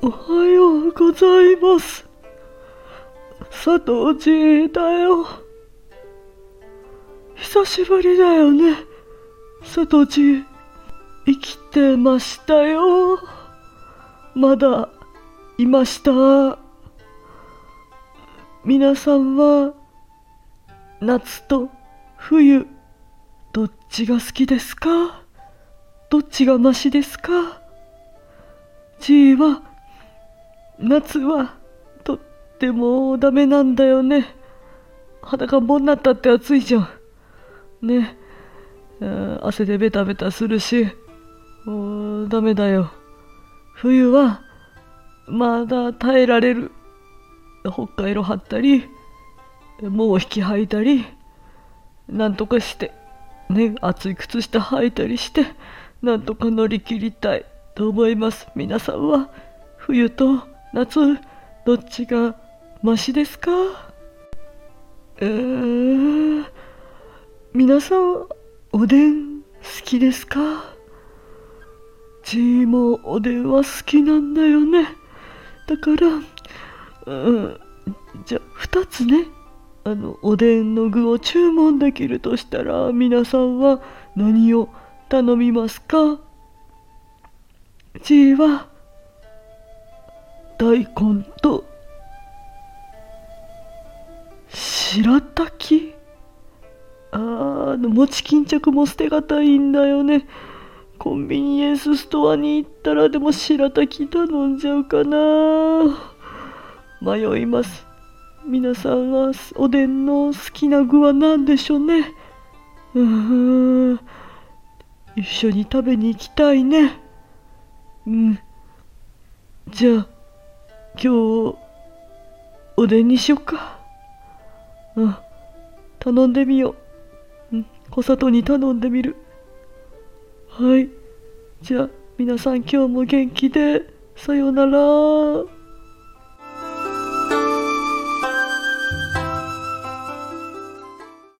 おはようございます。佐藤千恵だよ。久しぶりだよね。佐藤千恵。生きてましたよ。まだいました。皆さんは夏と冬どっちが好きですか？どっちがマシですか？G は夏はとってもダメなんだよね。裸んぼになったって暑いじゃん。ね。汗でベタベタするしもうダメだよ。冬はまだ耐えられる。北海道張ったりもう引き履いたりなんとかして。ね暑い靴下履いたりしてなんとか乗り切りたい。と思います。皆さんは。冬と夏どっちがマシですか？えー、皆さんおでん好きですか？ちーもおでんは好きなんだよねだからうんじゃあ2つねあのおでんの具を注文できるとしたら皆さんは何を頼みますか？G は大根と白滝。あーあの餅巾着も捨てがたいんだよね。コンビニエンスストアに行ったらでも白滝頼んじゃうかな。迷います。皆さんはおでんの好きな具は何でしょうね？うん。一緒に食べに行きたいね。うん。じゃあ今日おでんにしよっか。うん。頼んでみよう。うん。小里に頼んでみる。はい。じゃあ皆さん今日も元気で。さようなら。